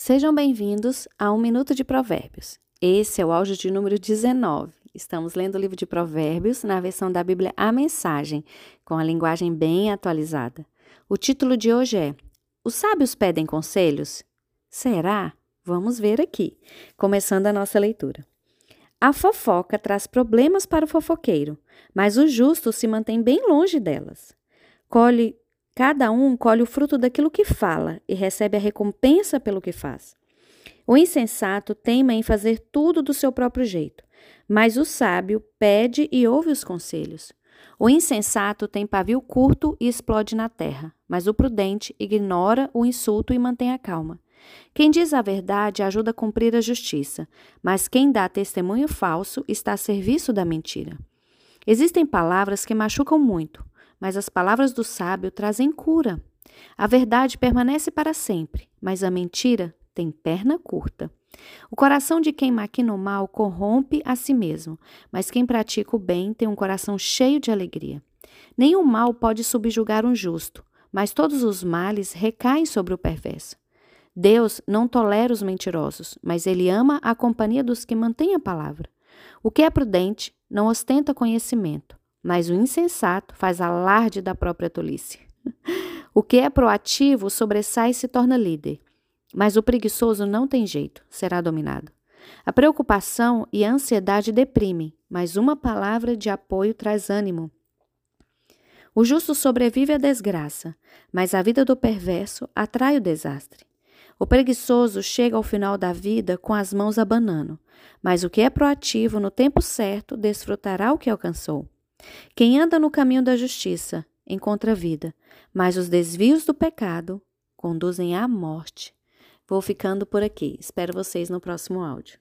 Sejam bem-vindos a Um Minuto de Provérbios. Esse é o áudio de número 19. Estamos lendo o livro de Provérbios na versão da Bíblia A Mensagem, com a linguagem bem atualizada. O título de hoje é Os sábios pedem conselhos? Será? Vamos ver aqui, começando a nossa leitura. A fofoca traz problemas para o fofoqueiro, mas o justo se mantém bem longe delas. Colhe Cada um colhe o fruto daquilo que fala e recebe a recompensa pelo que faz. O insensato teima em fazer tudo do seu próprio jeito, mas o sábio pede e ouve os conselhos. O insensato tem pavio curto e explode na terra, mas o prudente ignora o insulto e mantém a calma. Quem diz a verdade ajuda a cumprir a justiça, mas quem dá testemunho falso está a serviço da mentira. Existem palavras que machucam muito, mas as palavras do sábio trazem cura. A verdade permanece para sempre, mas a mentira tem perna curta. O coração de quem maquina o mal corrompe a si mesmo, mas quem pratica o bem tem um coração cheio de alegria. Nenhum mal pode subjugar um justo, mas todos os males recaem sobre o perverso. Deus não tolera os mentirosos, mas ele ama a companhia dos que mantêm a palavra. O que é prudente não ostenta conhecimento, mas o insensato faz alarde da própria tolice. O que é proativo sobressai e se torna líder, mas o preguiçoso não tem jeito, será dominado. A preocupação e a ansiedade deprimem, mas uma palavra de apoio traz ânimo. O justo sobrevive à desgraça, mas a vida do perverso atrai o desastre. O preguiçoso chega ao final da vida com as mãos abanando, mas o que é proativo no tempo certo desfrutará o que alcançou. Quem anda no caminho da justiça encontra vida, mas os desvios do pecado conduzem à morte. Vou ficando por aqui. Espero vocês no próximo áudio.